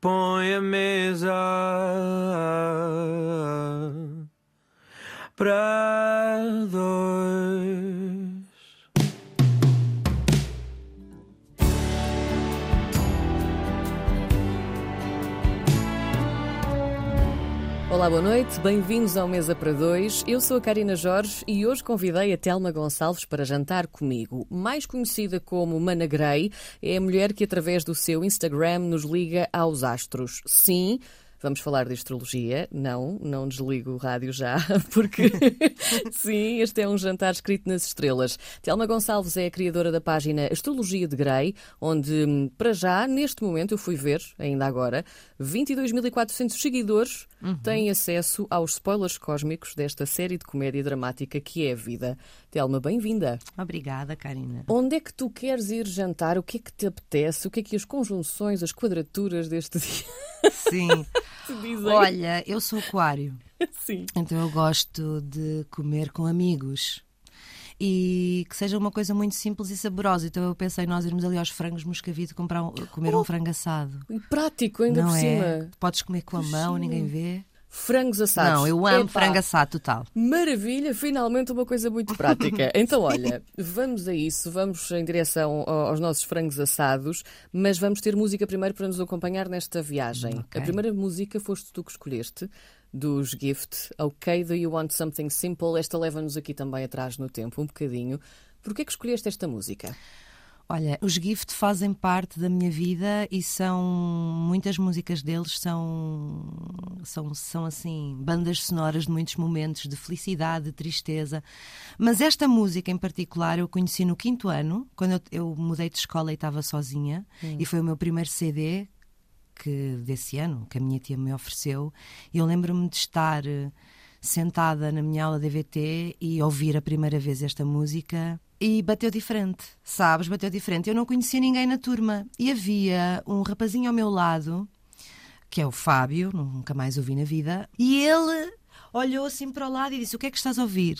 põe a mesa para dois. Olá, boa noite, bem-vindos ao Mesa para Dois. Eu sou a Karina Jorge e hoje convidei a Telma Gonçalves para jantar comigo. Mais conhecida como Mana Grey, é a mulher que, através do seu Instagram, nos liga aos astros. Sim, Vamos falar de astrologia. Não, não desligo o rádio já, porque sim, este é um jantar escrito nas estrelas. Telma Gonçalves é a criadora da página Astrologia de Grey, onde, para já, neste momento, eu fui ver, ainda agora, 22.400 seguidores uhum. têm acesso aos spoilers cósmicos desta série de comédia dramática que é a vida. Telma, bem-vinda. Obrigada, Karina. Onde é que tu queres ir jantar? O que é que te apetece? O que é que as conjunções, as quadraturas deste dia? Sim. Olha, eu sou aquário. Sim. Então eu gosto de comer com amigos e que seja uma coisa muito simples e saborosa. Então eu pensei nós irmos ali aos frangos moscavide comprar um, comer oh, um frango assado. E prático, ainda Não por é? cima. Podes comer com a mão, ninguém vê. Frangos assados. Não, eu amo Epá, frango assado total. Maravilha, finalmente uma coisa muito prática. Então, olha, vamos a isso, vamos em direção aos nossos frangos assados, mas vamos ter música primeiro para nos acompanhar nesta viagem. Okay. A primeira música foste tu que escolheste, dos Gift. Ok, do you want something simple? Esta leva-nos aqui também atrás no tempo, um bocadinho. Porquê que escolheste esta música? Olha, os Gift fazem parte da minha vida e são muitas músicas deles são são são assim bandas sonoras de muitos momentos de felicidade, de tristeza. Mas esta música em particular eu conheci no quinto ano, quando eu, eu mudei de escola e estava sozinha e foi o meu primeiro CD que desse ano que a minha tia me ofereceu. E eu lembro-me de estar sentada na minha aula de DVT e ouvir a primeira vez esta música e bateu diferente, sabes? Bateu diferente. Eu não conhecia ninguém na turma e havia um rapazinho ao meu lado, que é o Fábio, nunca mais o vi na vida, e ele olhou assim para o lado e disse: O que é que estás a ouvir?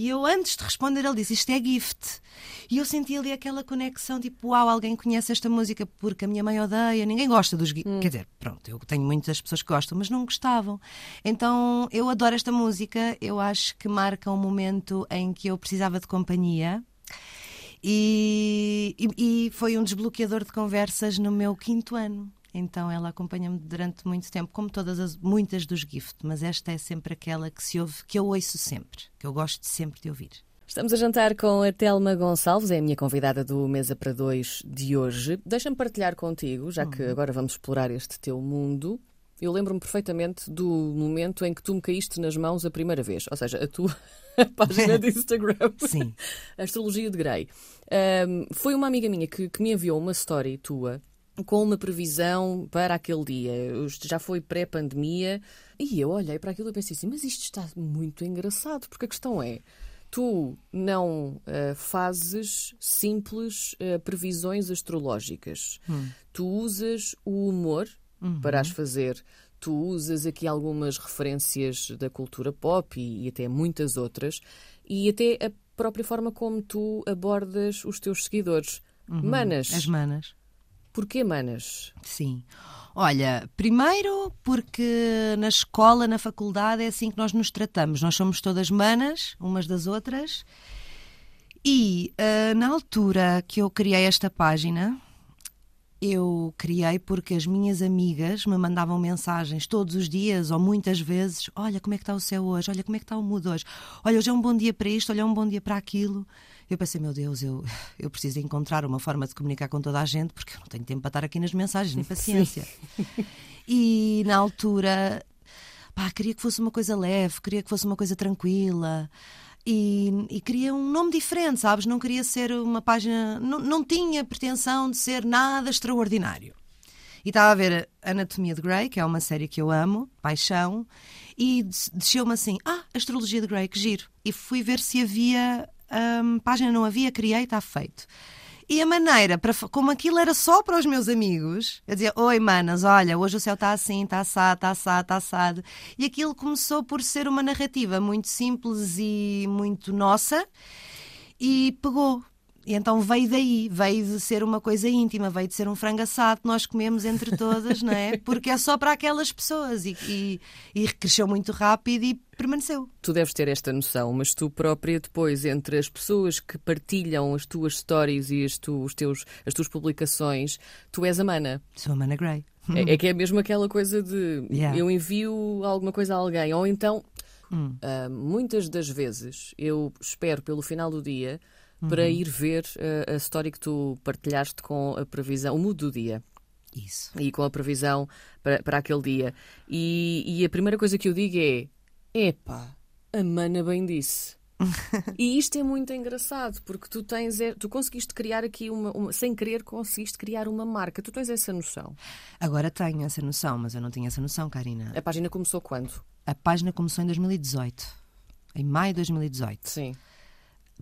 E eu, antes de responder, ele disse: Isto é gift. E eu senti ali aquela conexão, tipo, uau, alguém conhece esta música porque a minha mãe odeia, ninguém gosta dos gift. Hum. Quer dizer, pronto, eu tenho muitas pessoas que gostam, mas não gostavam. Então eu adoro esta música, eu acho que marca um momento em que eu precisava de companhia. E, e, e foi um desbloqueador de conversas no meu quinto ano. Então ela acompanha-me durante muito tempo, como todas as muitas dos Gift, mas esta é sempre aquela que se ouve, que eu ouço sempre, que eu gosto sempre de ouvir. Estamos a jantar com a Telma Gonçalves, é a minha convidada do Mesa para Dois de hoje. Deixa-me partilhar contigo, já que uhum. agora vamos explorar este teu mundo. Eu lembro-me perfeitamente do momento em que tu me caíste nas mãos a primeira vez, ou seja, a tua página de Instagram. Sim. Astrologia de Grey. Um, foi uma amiga minha que, que me enviou uma story tua com uma previsão para aquele dia. Já foi pré-pandemia e eu olhei para aquilo e pensei assim: mas isto está muito engraçado, porque a questão é. Tu não uh, fazes simples uh, previsões astrológicas. Hum. Tu usas o humor uhum. para as fazer. Tu usas aqui algumas referências da cultura pop e, e até muitas outras, e até a própria forma como tu abordas os teus seguidores. Uhum. Manas. As manas. Porquê manas? Sim. Olha, primeiro porque na escola, na faculdade, é assim que nós nos tratamos. Nós somos todas manas, umas das outras. E uh, na altura que eu criei esta página, eu criei porque as minhas amigas me mandavam mensagens todos os dias ou muitas vezes: Olha, como é que está o céu hoje? Olha, como é que está o mundo hoje? Olha, hoje é um bom dia para isto, olha, é um bom dia para aquilo. Eu pensei, meu Deus, eu, eu preciso encontrar uma forma de comunicar com toda a gente porque eu não tenho tempo para estar aqui nas mensagens, nem paciência. e na altura, pá, queria que fosse uma coisa leve, queria que fosse uma coisa tranquila. E, e, queria um nome diferente, sabes? Não queria ser uma página. Não, não tinha pretensão de ser nada extraordinário. E estava a ver Anatomia de Grey, que é uma série que eu amo, paixão, e desceu-me assim: Ah, Astrologia de Grey, que giro. E fui ver se havia um, página não havia, criei, está feito. E a maneira, para, como aquilo era só para os meus amigos, eu dizia: Oi, manas, olha, hoje o céu está assim, está assado, está assado, está assado. E aquilo começou por ser uma narrativa muito simples e muito nossa, e pegou. E então veio daí, veio de ser uma coisa íntima, veio de ser um frango assado que nós comemos entre todas, não é? Porque é só para aquelas pessoas e, e, e cresceu muito rápido e permaneceu. Tu deves ter esta noção, mas tu própria depois, entre as pessoas que partilham as tuas stories e as, tu, os teus, as tuas publicações, tu és a mana. Sou a Mana Gray. É, é que é mesmo aquela coisa de Yeah. eu envio alguma coisa a alguém, ou então, Hum. ah, muitas das vezes, eu espero pelo final do dia para Uhum. ir ver ah, a história que tu partilhaste com a previsão, o mood do dia. Isso. e com a previsão para, para aquele dia. E, e a primeira coisa que eu digo é: epá, a mana bem disse. e isto é muito engraçado porque tu tens, tu conseguiste criar aqui uma, uma- sem querer, conseguiste criar uma marca. Tu tens essa noção. Agora tenho essa noção, mas eu não tinha essa noção, Karina. A página começou quando? A página começou em 2018. Em maio de 2018. Sim.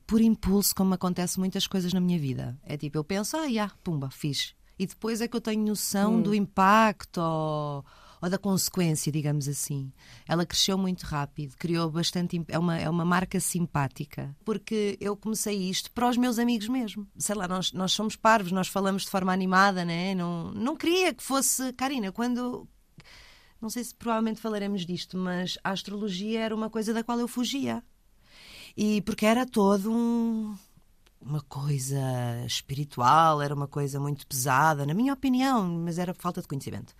Por impulso, como acontece muitas coisas na minha vida. É tipo, eu penso, ah, já, pumba, fiz. E depois é que eu tenho noção do impacto ou, ou da consequência, digamos assim. Ela cresceu muito rápido, criou bastante. É uma, é uma marca simpática. Porque eu comecei isto para os meus amigos mesmo. Sei lá, nós, nós somos parvos, nós falamos de forma animada, né? Não, não queria que fosse. Karina, quando. Não sei se provavelmente falaremos disto, mas a astrologia era uma coisa da qual eu fugia. E porque era todo um, uma coisa espiritual, era uma coisa muito pesada, na minha opinião, mas era falta de conhecimento.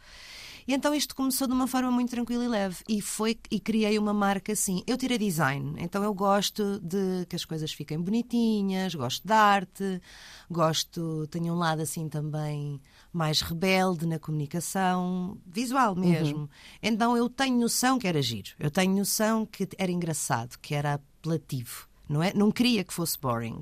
E então isto começou de uma forma muito tranquila e leve e foi e criei uma marca assim. Eu tirei design, então eu gosto de que as coisas fiquem bonitinhas, gosto de arte, gosto, tenho um lado assim também mais rebelde na comunicação, visual mesmo. Então eu tenho noção que era giro, eu tenho noção que era engraçado, que era apelativo, não é? Não queria que fosse boring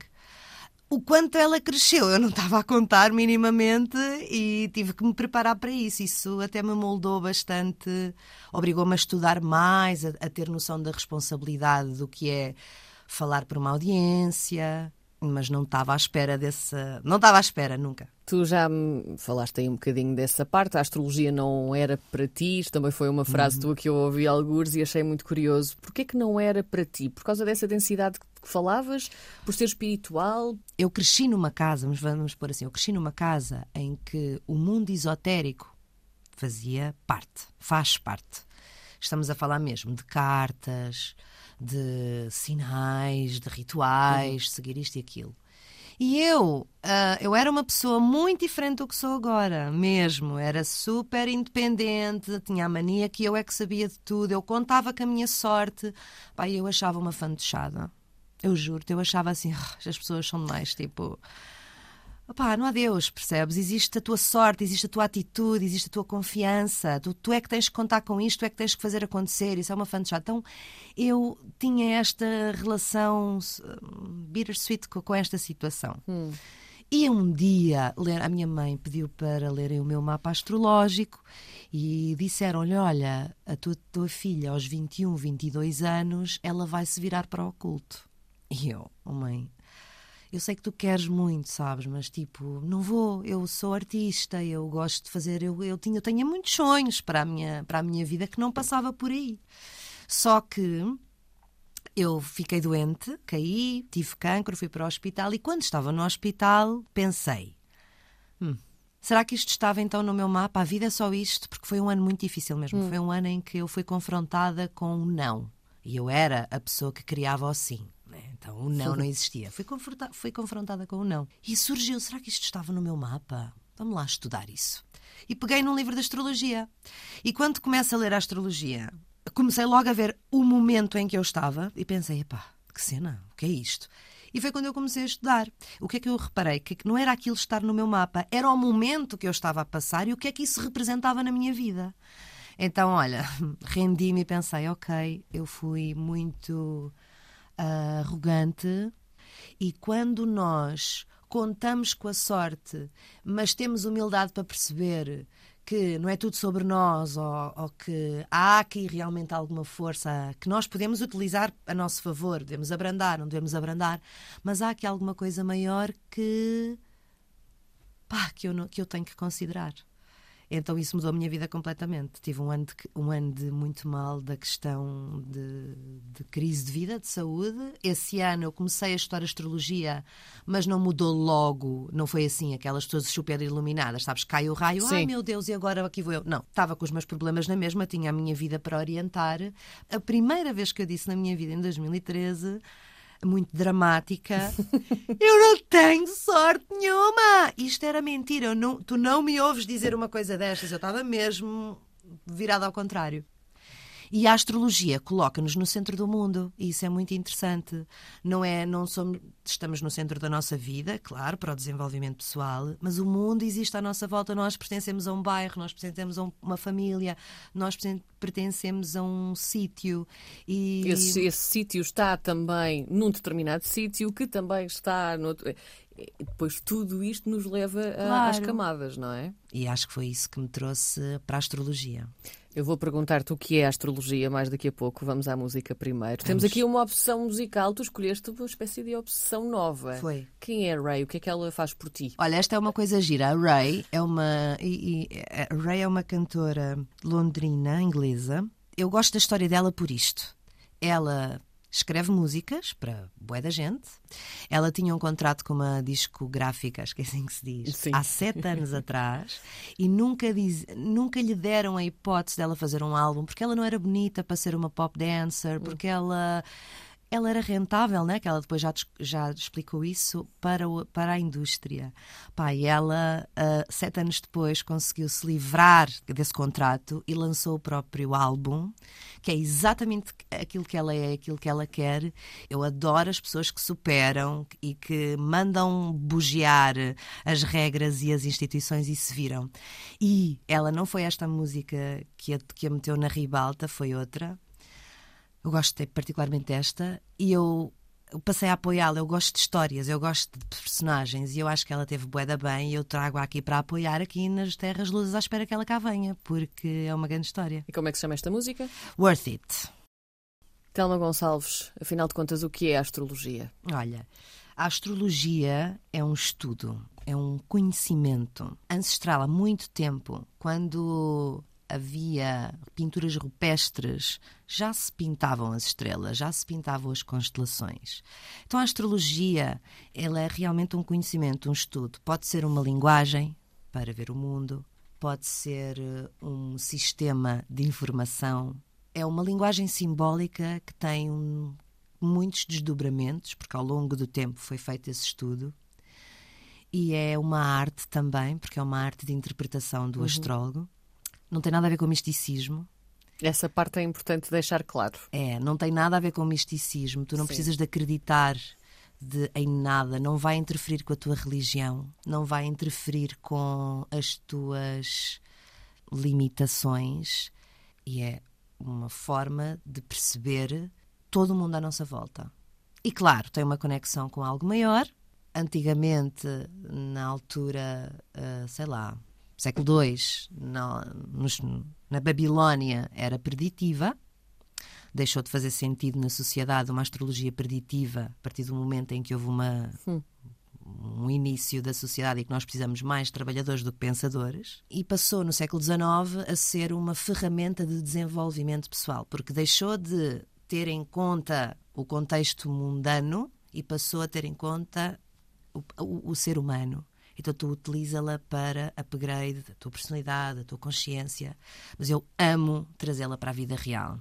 o quanto ela cresceu, eu não estava a contar minimamente e tive que me preparar para isso. Isso até me moldou bastante, obrigou-me a estudar mais, a, a ter noção da responsabilidade do que é falar para uma audiência, mas não estava à espera dessa. Não estava à espera nunca. Tu já me falaste aí um bocadinho dessa parte. A astrologia não era para ti. Isto também foi uma frase tua que eu ouvi algures e achei muito curioso. Porquê que não era para ti? Por causa dessa densidade que falavas? Por ser espiritual? Eu cresci numa casa, mas vamos pôr assim, eu cresci numa casa em que o mundo esotérico fazia parte, faz parte. Estamos a falar mesmo de cartas, de sinais, de rituais, seguir isto e aquilo. E eu, ah, eu era uma pessoa muito diferente do que sou agora, mesmo. Era super independente, tinha a mania que eu é que sabia de tudo, eu contava com a minha sorte. Pai, eu achava uma fantochada. Eu juro-te, eu achava assim, "Ah, as pessoas são demais, tipo. Opá, não há Deus, percebes? Existe a tua sorte, existe a tua atitude, existe a tua confiança. Tu, tu é que tens que contar com isto, tu é que tens que fazer acontecer. Isso é uma fantochada. Então, eu tinha esta relação hum, bittersweet com, com esta situação. E um dia, a minha mãe pediu para lerem o meu mapa astrológico e disseram-lhe: Olha, a tua, tua filha, aos 21, 22 anos, ela vai se virar para o oculto. E eu, oh mãe, eu sei que tu queres muito, sabes, mas tipo, não vou, eu sou artista, eu gosto de fazer, eu, eu, tinha, eu tinha muitos sonhos para a, minha, para a minha vida que não passava por aí. Só que eu fiquei doente, caí, tive cancro, fui para o hospital e quando estava no hospital pensei: "Hum, será que isto estava então no meu mapa? A vida é só isto? Porque foi um ano muito difícil mesmo. Foi um ano em que eu fui confrontada com um não. E eu era a pessoa que criava o sim. Né? Então o não não existia. Fui, confronta- fui confrontada com o não. E surgiu: será que isto estava no meu mapa? Vamos lá estudar isso. E peguei num livro de astrologia. E quando começo a ler a astrologia, comecei logo a ver o momento em que eu estava e pensei: epá, que cena, o que é isto? E foi quando eu comecei a estudar. O que é que eu reparei? Que não era aquilo estar no meu mapa, era o momento que eu estava a passar e o que é que isso representava na minha vida. Então, olha, rendi-me e pensei: ok, eu fui muito arrogante e quando nós contamos com a sorte, mas temos humildade para perceber que não é tudo sobre nós ou, ou que há aqui realmente alguma força que nós podemos utilizar a nosso favor, devemos abrandar, não devemos abrandar, mas há aqui alguma coisa maior que pá, que eu, não- que eu tenho que considerar. Então isso mudou a minha vida completamente. Tive um ano de, um ano de muito mal da questão de, de crise de vida, de saúde. Esse ano eu comecei a estudar astrologia, mas não mudou logo. Não foi assim, aquelas pessoas super iluminadas, sabes? Cai o raio, Sim. ai meu Deus, e agora aqui vou eu. Não, estava com os meus problemas na mesma, tinha a minha vida para orientar. A primeira vez que eu disse na minha vida, em 2013, muito dramática. eu não tenho sorte nenhuma! Isto era mentira. Não, tu não me ouves dizer uma coisa destas. Eu estava mesmo virada ao contrário. E a astrologia coloca-nos no centro do mundo, e isso é muito interessante. Não é, não somos, estamos no centro da nossa vida, claro, para o desenvolvimento pessoal, mas o mundo existe à nossa volta. Nós pertencemos a um bairro, nós pertencemos a um- uma família, nós perten- pertencemos a um sítio. E Esse, esse sítio está também num determinado sítio que também está noutro. E Depois tudo isto nos leva a- às Claro. camadas, não é? E acho que foi isso que me trouxe para a astrologia. Eu vou perguntar-te o que é a astrologia mais daqui a pouco. Vamos à música primeiro. Temos aqui uma obsessão musical. Tu escolheste uma espécie de obsessão nova. Foi. Quem é a Ray? O que é que ela faz por ti? Olha, esta é uma coisa gira. A Ray é uma, e- e- a Ray é uma cantora londrina, inglesa. Eu gosto da história dela por isto. Ela escreve músicas para bué da gente. Ela tinha um contrato com uma discográfica, acho que é assim que se diz, Sim. há sete anos atrás e nunca, diz, nunca lhe deram a hipótese dela fazer um álbum porque ela não era bonita para ser uma pop dancer, porque ela ela era rentável, né? Que ela depois já, já explicou isso para, o- para a indústria. Pá, e ela, ah, sete anos depois, conseguiu se livrar desse contrato e lançou o próprio álbum, que é exatamente aquilo que ela é, aquilo que ela quer. Eu adoro as pessoas que superam e que mandam bugiar as regras e as instituições e se viram. E ela não foi esta música que a, que a meteu na ribalta, foi outra. Eu gosto de- particularmente desta e eu, eu passei a apoiá-la. Eu gosto de histórias, eu gosto de personagens e eu acho que ela teve boeda bem e eu trago aqui para apoiar aqui nas Terras Luzes à espera que ela cá venha, porque é uma grande história. E como é que se chama esta música? Worth it. Telma Gonçalves, afinal de contas, o que é a astrologia? Olha, a astrologia é um estudo, é um conhecimento ancestral há muito tempo, quando havia pinturas rupestres, já se pintavam as estrelas, já se pintavam as constelações. Então a astrologia, ela é realmente um conhecimento, um estudo. Pode ser uma linguagem para ver o mundo, pode ser eh, um sistema de informação. É uma linguagem simbólica que tem um, muitos desdobramentos, porque ao longo do tempo foi feito esse estudo. E é uma arte também, porque é uma arte de interpretação do astrólogo. Não tem nada a ver com misticismo. Essa parte é importante deixar claro. É, não tem nada a ver com misticismo. Tu não Sim. precisas de acreditar de, em nada. Não vai interferir com a tua religião. Não vai interferir com as tuas limitações. E é uma forma de perceber todo o mundo à nossa volta. E claro, tem uma conexão com algo maior. Antigamente, na altura, ah, sei lá, século II, na, nos- na Babilónia, era preditiva. Deixou de fazer sentido na sociedade uma astrologia preditiva a partir do momento em que houve uma, um início da sociedade e que nós precisamos mais de trabalhadores do que pensadores. E passou no século XIX a ser uma ferramenta de desenvolvimento pessoal, porque deixou de ter em conta o contexto mundano e passou a ter em conta o, o- o ser humano. Então tu utiliza-la para upgrade da tua personalidade, da tua consciência. Mas eu amo trazê-la para a vida real.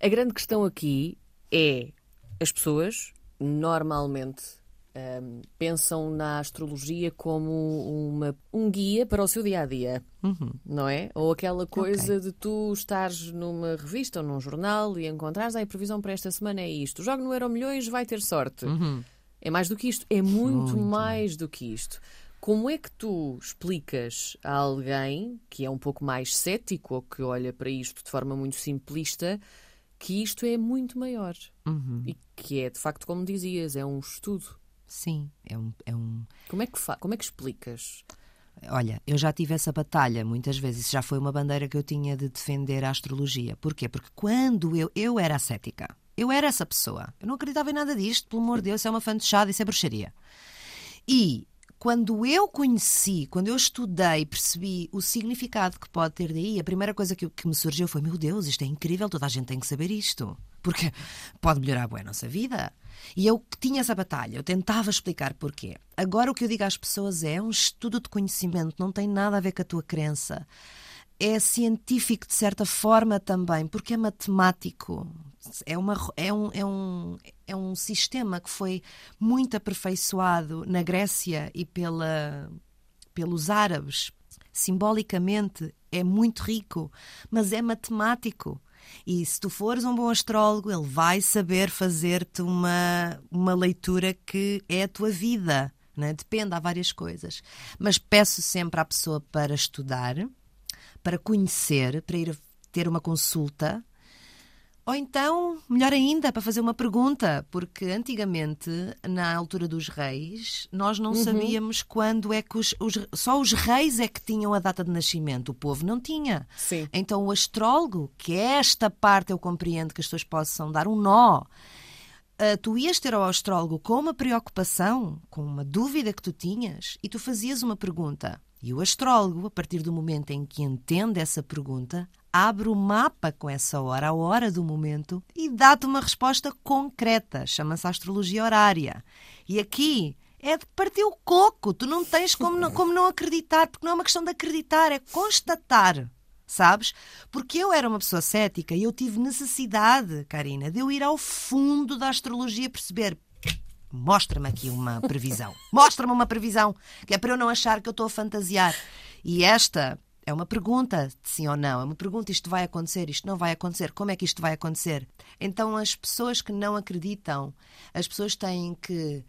A grande questão aqui é as pessoas normalmente hum, pensam na astrologia como uma, um guia para o seu dia a dia, não é? Ou aquela coisa de tu estares numa revista ou num jornal e encontrares "Ai, a previsão para esta semana é isto. Jogue no Euro Milhões, vai ter sorte. É mais do que isto, é muito, mais do que isto. Como é que tu explicas a alguém que é um pouco mais cético ou que olha para isto de forma muito simplista que isto é muito maior e que é de facto, como dizias, é um estudo. Sim, é um, é um, Como é que, como é que explicas? Olha, eu já tive essa batalha muitas vezes. Isso já foi uma bandeira que eu tinha de defender a astrologia. Porquê? Porque quando eu, eu era cética, eu era essa pessoa. Eu não acreditava em nada disto, pelo amor de Deus, isso é uma fantochada, isso é bruxaria. E quando eu conheci, quando eu estudei, percebi o significado que pode ter daí, a primeira coisa que, que me surgiu foi: meu Deus, isto é incrível, toda a gente tem que saber isto. Porque pode melhorar a nossa vida. E eu tinha essa batalha, eu tentava explicar porquê. Agora o que eu digo às pessoas é, é um estudo de conhecimento, não tem nada a ver com a tua crença. É científico de certa forma também, porque é matemático. É, uma, é, um, é, um, é um sistema que foi muito aperfeiçoado na Grécia e pela, pelos árabes. Simbolicamente é muito rico, mas é matemático. E se tu fores um bom astrólogo, ele vai saber fazer-te uma, uma leitura que é a tua vida. Né? Depende, há várias coisas. Mas peço sempre à pessoa para estudar, para conhecer, para ir ter uma consulta ou então, melhor ainda, para fazer uma pergunta, porque antigamente, na altura dos reis, nós não uhum. sabíamos quando é que os, os, Só os reis é que tinham a data de nascimento, o povo não tinha. Sim. Então o astrólogo, que é esta parte eu compreendo que as pessoas possam dar um nó. Uh, tu ias ter ao astrólogo com uma preocupação, com uma dúvida que tu tinhas, e tu fazias uma pergunta. E o astrólogo, a partir do momento em que entende essa pergunta, abre o mapa com essa hora, a hora do momento, e dá-te uma resposta concreta. Chama-se astrologia horária. E aqui é de partir o coco. Tu não tens como não, como não acreditar, porque não é uma questão de acreditar, é constatar. Sabes? Porque eu era uma pessoa cética e eu tive necessidade, Karina, de eu ir ao fundo da astrologia perceber Mostra-me aqui uma previsão. Mostra-me uma previsão, que é para eu não achar que eu estou a fantasiar. E esta é uma pergunta, sim ou não. É uma pergunta: isto vai acontecer, isto não vai acontecer, como é que isto vai acontecer? Então, as pessoas que não acreditam, as pessoas têm que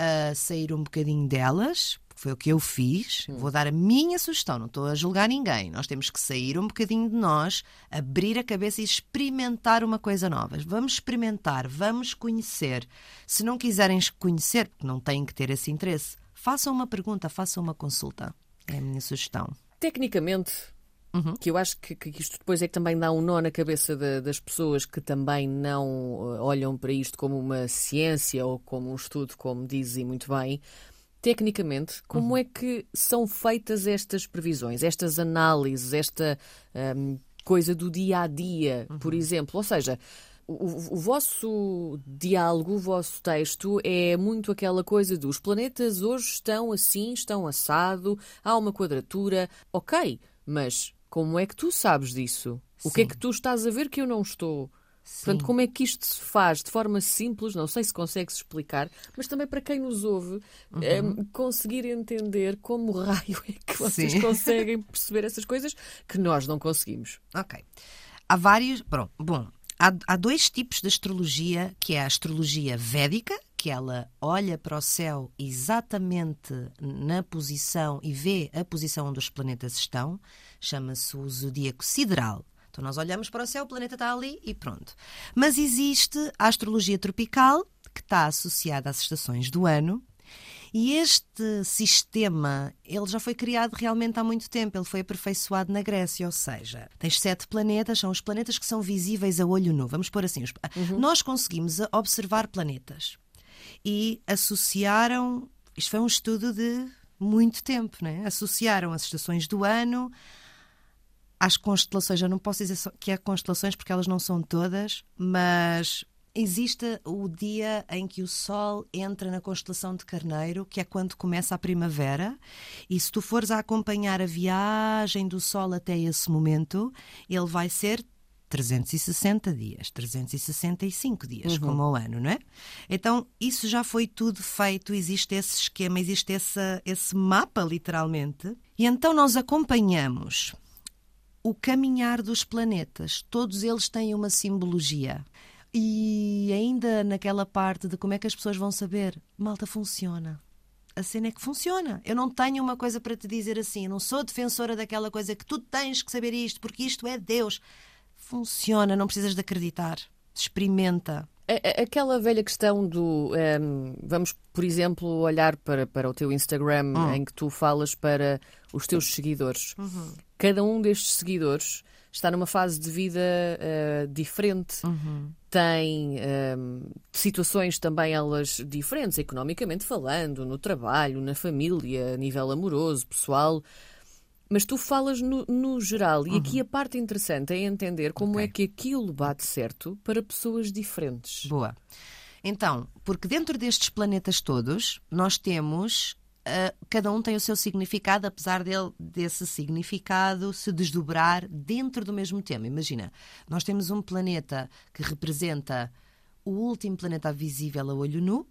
uh, sair um bocadinho delas, foi o que eu fiz. Hum. Vou dar a minha sugestão, não estou a julgar ninguém. Nós temos que sair um bocadinho de nós, abrir a cabeça e experimentar uma coisa nova. Vamos experimentar, vamos conhecer. Se não quiserem conhecer, porque não têm que ter esse interesse, façam uma pergunta, façam uma consulta. É a minha sugestão. Tecnicamente, Uhum. Que eu acho que, que, isto depois é que também dá um nó na cabeça de, das pessoas que também não uh, olham para isto como uma ciência ou como um estudo, como dizem muito bem tecnicamente, como uhum. é que são feitas estas previsões, estas análises, esta um, coisa do dia a dia, uhum. por exemplo? Ou seja, o, o, vosso diálogo, o vosso texto é muito aquela coisa dos planetas hoje estão assim, estão assado, há uma quadratura, ok, mas como é que tu sabes disso? Sim. O que é que tu estás a ver que eu não estou? Sim. Portanto, como é que isto se faz de forma simples? Não sei se consegue-se explicar, mas também para quem nos ouve, uhum. é, conseguir entender como raio é que vocês Sim. conseguem perceber essas coisas que nós não conseguimos. Ok. Há vários. Bom, bom há, há dois tipos de astrologia, que é a astrologia védica, que ela olha para o céu exatamente na posição e vê a posição onde os planetas estão, chama-se o zodíaco sideral. Então nós olhamos para o céu, o planeta está ali e pronto. Mas existe a astrologia tropical, que está associada às estações do ano, e este sistema, ele já foi criado realmente há muito tempo, ele foi aperfeiçoado na Grécia, ou seja, tens sete planetas, são os planetas que são visíveis a olho nu. Vamos pôr assim, os... uhum. nós conseguimos observar planetas e associaram, isto foi um estudo de muito tempo, né? associaram as estações do ano às constelações. Eu não posso dizer que há constelações porque elas não são todas, mas existe o dia em que o Sol entra na constelação de Carneiro, que é quando começa a primavera, e se tu fores a acompanhar a viagem do Sol até esse momento, ele vai ser 360 dias, 365 dias, uhum. como o ano, não é? Então, isso já foi tudo feito, existe esse esquema, existe esse, esse mapa, literalmente. E então nós acompanhamos o caminhar dos planetas. Todos eles têm uma simbologia. E ainda naquela parte de como é que as pessoas vão saber, malta funciona. A cena é que funciona. Eu não tenho uma coisa para te dizer assim. Eu não sou defensora daquela coisa que tu tens que saber isto, porque isto é Deus. Funciona, não precisas de acreditar. Experimenta. Aquela velha questão do. Um, ehm, vamos, por exemplo, olhar para, para o teu Instagram hum. em que tu falas para os teus seguidores. Uhum. Cada um destes seguidores está numa fase de vida uh, diferente. Tem um, situações também elas diferentes, economicamente falando, no trabalho, na família, a nível amoroso, pessoal. Mas tu falas no, no geral, e aqui a parte interessante é entender como Ok. é que aquilo bate certo para pessoas diferentes. Boa. Então, porque dentro destes planetas todos, nós temos. Ah, cada um tem o seu significado, apesar dele, desse significado se desdobrar dentro do mesmo tema. Imagina, nós temos um planeta que representa o último planeta visível a olho nu.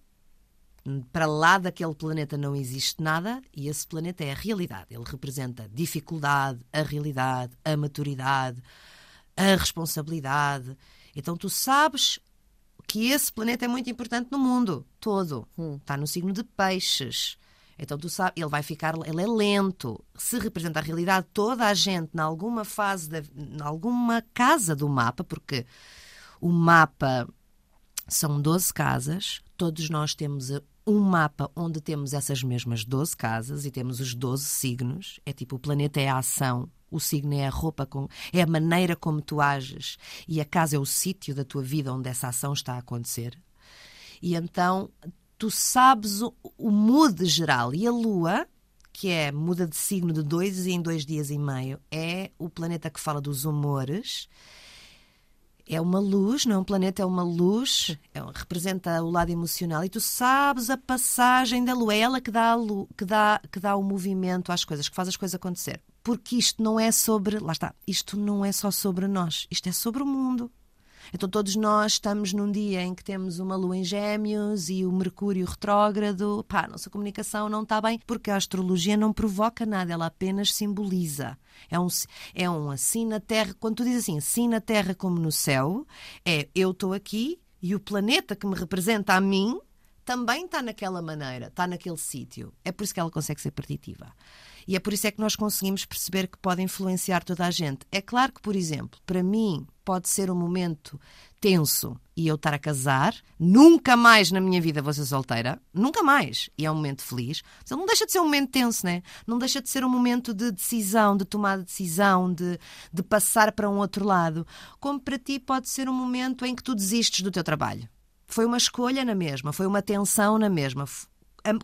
Para lá daquele planeta não existe nada e esse planeta é a realidade. Ele representa a dificuldade, a realidade, a maturidade, a responsabilidade. Então tu sabes que esse planeta é muito importante no mundo todo. Está no signo de peixes. Então tu sabes, ele vai ficar, ele é lento. Se representa a realidade, toda a gente, em alguma fase, em alguma casa do mapa, porque o mapa são 12 casas, todos nós temos um mapa onde temos essas mesmas 12 casas e temos os 12 signos. É tipo, o planeta é a ação, o signo é a roupa, com, é a maneira como tu ages e a casa é o sítio da tua vida onde essa ação está a acontecer. E então tu sabes o, o mood geral. E a Lua, que é muda de signo de dois em dois dias e meio, é o planeta que fala dos humores. É uma luz, não é um planeta, é uma luz, é, representa o lado emocional e tu sabes a passagem da lua, é ela que dá, a lu- que, dá, que dá o movimento às coisas, que faz as coisas acontecer. Porque isto não é sobre, lá está, isto não é só sobre nós, isto é sobre o mundo. Então todos nós estamos num dia em que temos uma lua em gêmeos e o Mercúrio retrógrado. Pá, a nossa comunicação não está bem porque a astrologia não provoca nada, ela apenas simboliza. É um, é um assim na Terra, quando tu dizes assim, assim na Terra como no céu, é eu estou aqui e o planeta que me representa a mim também está naquela maneira, está naquele sítio. É por isso que ela consegue ser partitiva. E é por isso é que nós conseguimos perceber que pode influenciar toda a gente. É claro que, por exemplo, para mim pode ser um momento tenso e eu estar a casar, nunca mais na minha vida vou ser solteira, nunca mais. E é um momento feliz. Mas não deixa de ser um momento tenso, né? Não deixa de ser um momento de decisão, de tomada de decisão, de, de passar para um outro lado. Como para ti pode ser um momento em que tu desistes do teu trabalho. Foi uma escolha na mesma, foi uma tensão na mesma.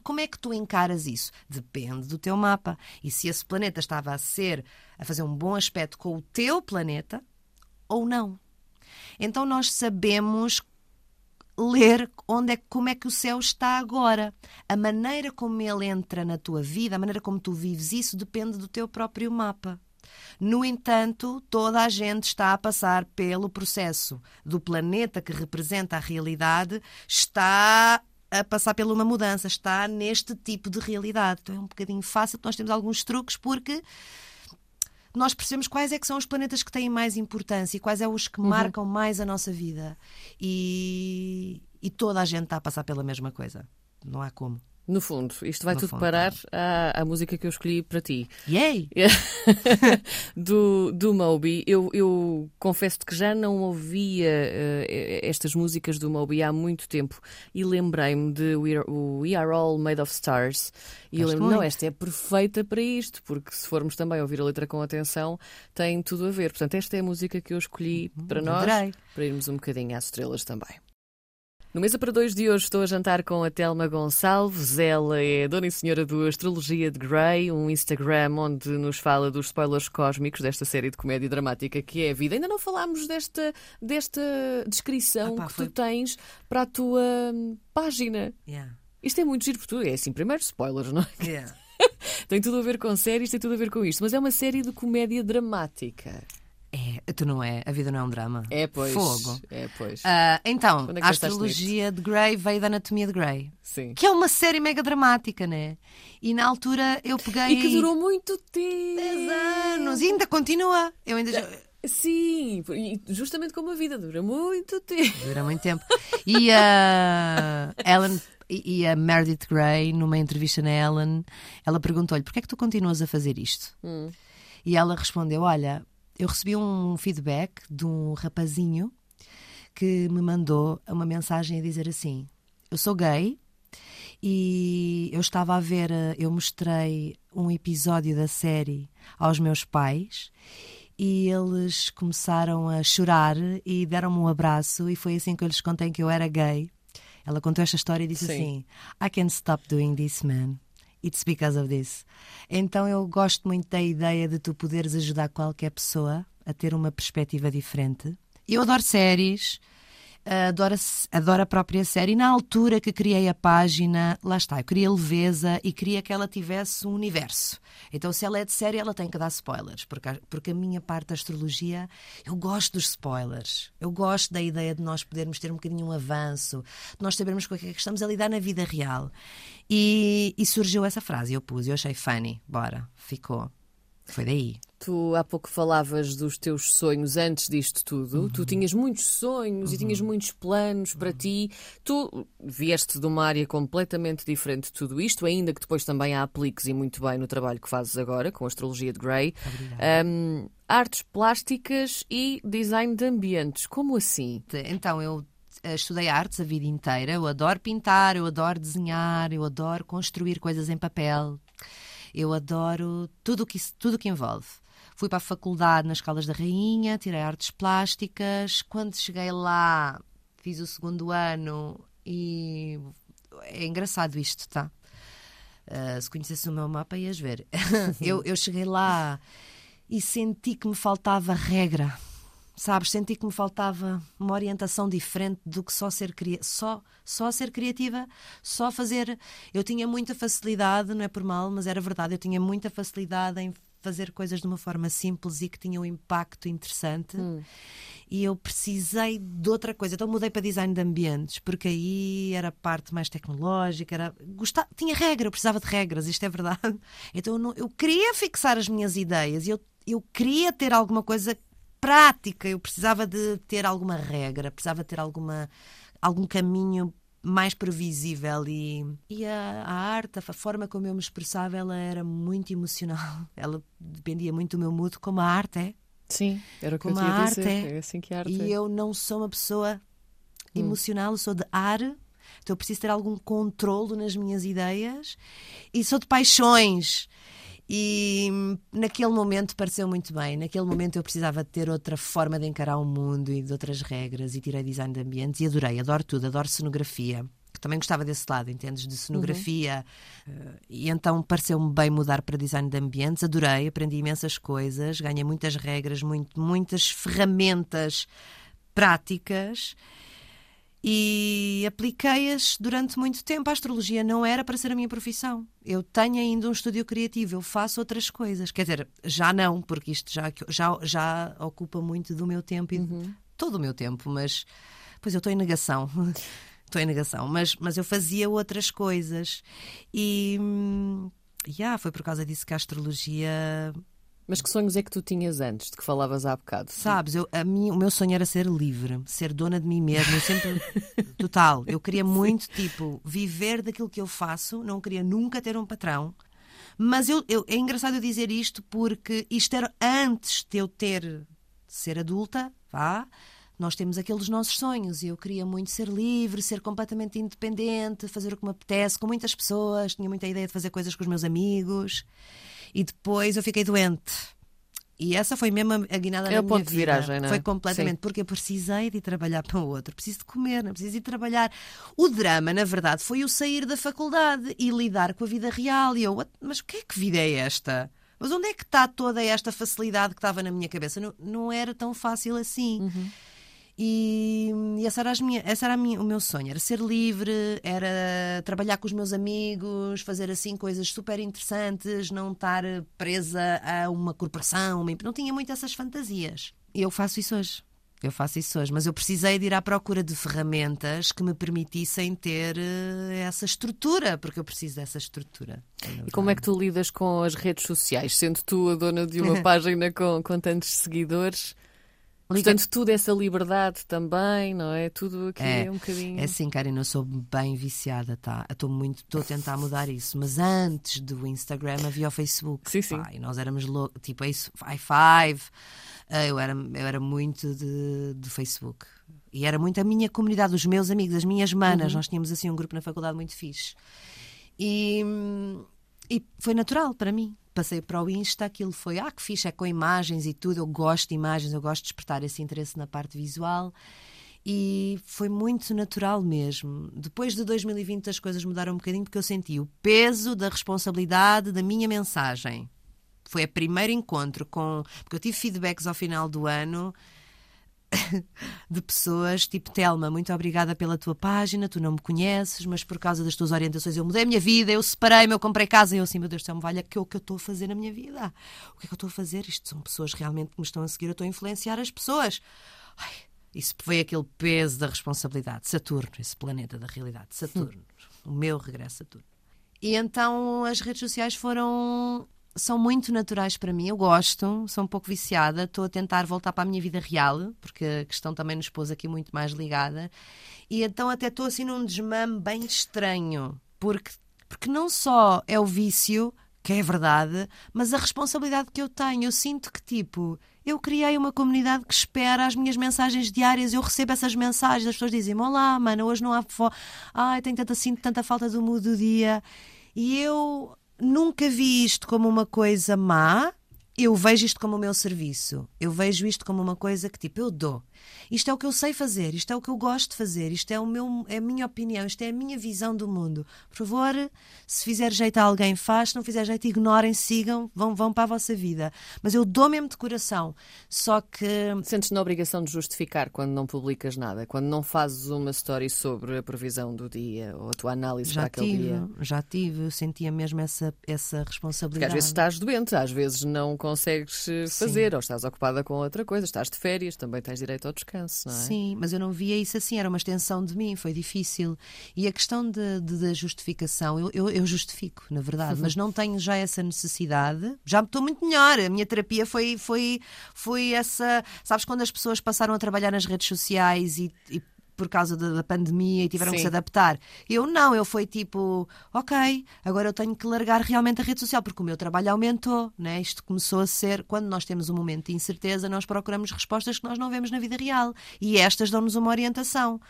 Como é que tu encaras isso? Depende do teu mapa. E se esse planeta estava a ser, a fazer um bom aspecto com o teu planeta ou não. Então nós sabemos ler onde é, como é que o céu está agora. A maneira como ele entra na tua vida, a maneira como tu vives isso, depende do teu próprio mapa. No entanto, toda a gente está a passar pelo processo do planeta que representa a realidade, está a passar por uma mudança, está neste tipo de realidade. Então é um bocadinho fácil, nós temos alguns truques porque nós percebemos quais é que são os planetas que têm mais importância e quais é os que marcam mais a nossa vida. E, e toda a gente está a passar pela mesma coisa. Não há como. No fundo, isto vai No tudo fundo, parar à, à música que eu escolhi para ti. Yay! do, do Moby. Eu, eu confesso que já não ouvia eh, estas músicas do Moby há muito tempo e lembrei-me de We Are, o We Are All Made of Stars. E eu lembro, não, esta é perfeita para isto, porque se formos também ouvir a letra com atenção, tem tudo a ver. Portanto, esta é a música que eu escolhi para nós, adorei. para irmos um bocadinho às estrelas também. No Mesa para Dois de hoje estou a jantar com a Telma Gonçalves. Ela é dona e senhora do Astrologia de Grey, um Instagram onde nos fala dos spoilers cósmicos desta série de comédia dramática que é a vida. Ainda não falámos desta, desta descrição Epá, que foi- tu tens para a tua hum, página. Yeah. Isto é muito giro por tu. É assim, primeiro spoilers, não é? Yeah. Tem tudo a ver com séries, tem tudo a ver com isto. Mas é uma série de comédia dramática. É, tu não é, a vida não é um drama. É, pois. Fogo. É, pois. Ah, então, é a astrologia de Grey veio da anatomia de Grey. Sim. Que é uma série mega dramática, né? E na altura eu peguei. E que durou muito tempo. 10 anos. E ainda continua. Eu ainda. já- Sim, e justamente como a vida dura muito tempo. Dura muito tempo. E a Ellen e e a Meredith Grey, numa entrevista na Ellen, ela perguntou-lhe: porquê é que tu continuas a fazer isto? E ela respondeu: Olha, eu recebi um feedback de um rapazinho que me mandou uma mensagem a dizer assim: Eu sou gay e eu estava a ver, eh, eu mostrei um episódio da série aos meus pais e eles começaram a chorar e deram-me um abraço e foi assim que eu lhes contei que eu era gay. Ela contou esta história e disse Sim. assim: I can't stop doing this, man. It's because of this. Então eu gosto muito da ideia de tu poderes ajudar qualquer pessoa a ter uma perspectiva diferente. Eu adoro séries, adoro, adoro a própria série. E na altura que criei a página, lá está, eu queria leveza e queria que ela tivesse um universo. Então, se ela é de série, ela tem que dar spoilers, porque, porque a minha parte da astrologia, eu gosto dos spoilers. Eu gosto da ideia de nós podermos ter um bocadinho um avanço, de nós sabermos com o que é que estamos a lidar na vida real. E, e surgiu essa frase, eu pus, eu achei funny, bora, ficou. Foi daí. Tu há pouco falavas dos teus sonhos antes disto tudo. Uhum. Tu tinhas muitos sonhos e tinhas muitos planos para ti. Tu vieste de uma área completamente diferente de tudo isto, ainda que depois também a apliques e muito bem no trabalho que fazes agora com a astrologia de Grey. Um, artes plásticas e design de ambientes. Como assim? Então, eu estudei artes a vida inteira. Eu adoro pintar, eu adoro desenhar, eu adoro construir coisas em papel. Eu adoro tudo o que, tudo que envolve. Fui para a faculdade nas Caldas da Rainha, tirei artes plásticas. Quando cheguei lá, fiz o segundo ano e é engraçado isto, tá? Uh, se conhecesse o meu mapa, ias ver. eu, eu cheguei lá e senti que me faltava regra. Sabes, senti que me faltava uma orientação diferente do que só ser, só, só ser criativa, só fazer. Eu tinha muita facilidade, não é por mal, mas era verdade, eu tinha muita facilidade em fazer coisas de uma forma simples e que tinham um impacto interessante. E eu precisei de outra coisa. Então mudei para design de ambientes, porque aí era parte mais tecnológica, era gostava, tinha regra, eu precisava de regras, isto é verdade. Então eu, não- eu queria fixar as minhas ideias e eu, eu queria ter alguma coisa prática, eu precisava de ter alguma regra, precisava ter alguma algum caminho mais previsível e, e a, a arte, a forma como eu me expressava, ela era muito emocional. Ela dependia muito do meu mood, como a arte é. Sim, era o que Como eu a arte dizer. é. É assim que a arte E é. eu não sou uma pessoa emocional, eu sou de ar. Então eu preciso ter algum controlo nas minhas ideias e sou de paixões. E naquele momento pareceu muito bem. Naquele momento eu precisava de ter outra forma de encarar o mundo e de outras regras. E tirei design de ambientes e adorei, adoro tudo, adoro cenografia. Que também gostava desse lado, entendes? De cenografia. Eh, E então pareceu-me bem mudar para design de ambientes. Adorei, aprendi imensas coisas, ganhei muitas regras, muito, muitas ferramentas práticas e apliquei-as durante muito tempo. A astrologia não era para ser a minha profissão. Eu tenho ainda um estúdio criativo, eu faço outras coisas. Quer dizer, já não, porque isto já, já, já ocupa muito do meu tempo e todo o meu tempo, mas pois eu estou em negação. Estou em negação, mas, mas eu fazia outras coisas e hum, yeah, foi por causa disso que a astrologia Mas que sonhos é que tu tinhas antes, de que falavas há bocado? Sabes, eu, a mim, o meu sonho era ser livre, ser dona de mim mesma. Eu sempre. Total. Eu queria muito, tipo, viver daquilo que eu faço. Não queria nunca ter um patrão. Mas eu, eu- é engraçado eu dizer isto porque isto era antes de eu ter. de ser adulta, vá. Nós temos aqueles nossos sonhos e eu queria muito ser livre, ser completamente independente, fazer o que me apetece com muitas pessoas. Tinha muita ideia de fazer coisas com os meus amigos. E depois eu fiquei doente. E essa foi mesmo a guinada É na o minha ponto de vida. viragem, não é? Foi completamente, Sim. porque eu precisei de ir trabalhar para o outro, preciso de comer, não preciso ir trabalhar. O drama, na verdade, foi o sair da faculdade e lidar com a vida real. E eu, "What? mas o que é que vida é esta? Mas onde é que está toda esta facilidade que estava na minha cabeça? Não, não era tão fácil assim. Uhum. E, e essa era, minha, essa era a minha- o meu sonho, era ser livre, era trabalhar com os meus amigos, fazer assim coisas super interessantes, não estar presa a uma corporação, uma, não tinha muito essas fantasias. Eu faço isso hoje. Eu faço isso hoje, mas eu precisei de ir à procura de ferramentas que me permitissem ter eh, essa estrutura, porque eu preciso dessa estrutura. E como é que tu lidas com as redes sociais, sendo tu a dona de uma página com, com tantos seguidores? Portanto, tudo essa liberdade também, não é? Tudo aqui é, É, um bocadinho. É sim, Karina, eu sou bem viciada, tá? Estou muito, estou a tentar mudar isso. Mas antes do Instagram havia o Facebook. Sim, sim. pá, e nós éramos loucos, tipo, isso, high five. Ah, Eu era, eu era muito de, de Facebook. E era muito a minha comunidade, os meus amigos, as minhas manas. Nós tínhamos assim um grupo na faculdade muito fixe. E, e foi natural para mim. Passei para o Insta, aquilo foi, ah, que fixe, é com imagens e tudo. Eu gosto de imagens, eu gosto de despertar esse interesse na parte visual. E foi muito natural mesmo. Depois de 2020 as coisas mudaram um bocadinho porque eu senti o peso da responsabilidade da minha mensagem. Foi o primeiro encontro com. Porque eu tive feedbacks ao final do ano de pessoas tipo Telma, muito obrigada pela tua página, tu não me conheces, mas por causa das tuas orientações eu mudei a minha vida, eu separei-me, eu comprei casa e eu assim, meu Deus do céu, me valha, que é o que eu estou a fazer na minha vida? O que é que eu estou a fazer? Isto são pessoas realmente que me estão a seguir, eu estou a influenciar as pessoas. Ai, isso foi aquele peso da responsabilidade. Saturno, esse planeta da realidade, Saturno, o meu regresso a Saturno. E então as redes sociais foram são muito naturais para mim, eu gosto, sou um pouco viciada, estou a tentar voltar para a minha vida real, porque a questão também nos pôs aqui muito mais ligada, e então até estou assim num desmame bem estranho, porque, porque não só é o vício, que é verdade, mas a responsabilidade que eu tenho, eu sinto que tipo, eu criei uma comunidade que espera as minhas mensagens diárias, eu recebo essas mensagens, as pessoas dizem olá, mano, hoje não há ai, tenho tanta, sinto tanta falta do mundo do dia, e eu nunca vi isto como uma coisa má. Eu vejo isto como o meu serviço. Eu vejo isto como uma coisa que, tipo, eu dou. Isto é o que eu sei fazer, isto é o que eu gosto de fazer, isto é, o meu, é a minha opinião, isto é a minha visão do mundo. Por favor, se fizer jeito a alguém, faz, se não fizer jeito, ignorem, sigam, vão, vão para a vossa vida. Mas eu dou mesmo de coração. Só que. Sentes-te na obrigação de justificar quando não publicas nada, quando não fazes uma story sobre a previsão do dia ou a tua análise já para aquele tive, dia? Já tive, eu sentia mesmo essa, essa Porque responsabilidade. às vezes estás doente, às vezes não consegues eh, fazer, ou estás ocupada com outra coisa, estás de férias, também tens direito ao descanso, não é? Sim, mas eu não via isso assim, era uma extensão de mim, foi difícil. E a questão de, de- da justificação, eu, eu, eu justifico, na verdade, mas não tenho já essa necessidade. Já estou muito melhor. A minha terapia foi, foi, foi essa. Sabes, quando as pessoas passaram a trabalhar nas redes sociais e. e por causa da, da pandemia e tiveram que Sim. se adaptar. Eu não, eu fui tipo, ok, agora eu tenho que largar realmente a rede social, porque o meu trabalho aumentou, né? Isto começou a ser, quando nós temos um momento de incerteza, nós procuramos respostas que nós não vemos na vida real. E estas dão-nos uma orientação.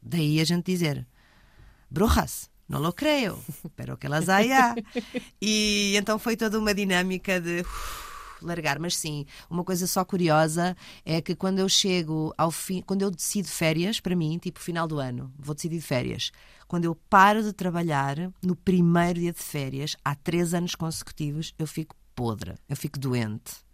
Daí a gente dizer, brujas, não lo creio, pero que las haya. E então foi toda uma dinâmica de uf, largar. Mas sim, uma coisa só curiosa é que quando eu chego ao fim, quando eu decido férias, para mim, tipo final do ano, vou decidir férias. Quando eu paro de trabalhar no primeiro dia de férias, há três anos consecutivos, eu fico podre, eu fico doente.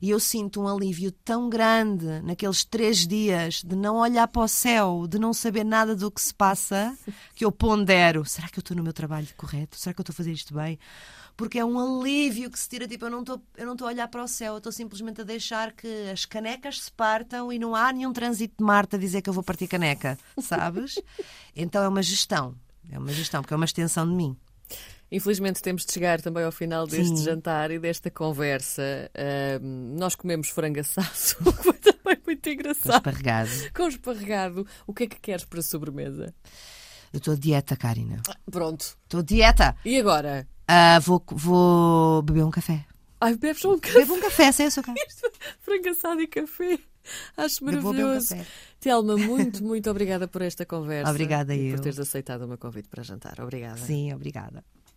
E eu sinto um alívio tão grande naqueles três dias de não olhar para o céu, de não saber nada do que se passa, que eu pondero: será que eu estou no meu trabalho correto? Será que eu estou a fazer isto bem? Porque é um alívio que se tira, tipo, eu não estou, eu não estou a olhar para o céu, eu estou simplesmente a deixar que as canecas se partam e não há nenhum trânsito de Marte a dizer que eu vou partir caneca, sabes? Então é uma gestão, é uma gestão, porque é uma extensão de mim. Infelizmente temos de chegar também ao final deste Sim. jantar e desta conversa. Ahm, nós comemos frango assado, que foi também muito Com engraçado. esparregado. Com esparregado. O que é que queres para a sobremesa? Eu estou dieta, Karina. Pronto. Estou dieta. E agora? Ah, vou, vou beber um café. Ai, bebes um café, Bebo um café sem açúcar. frango assado e café. Acho um maravilhoso. café. Telma, muito, muito obrigada por esta conversa. Obrigada e eu. por teres aceitado o meu convite para jantar. Obrigada. Sim, obrigada.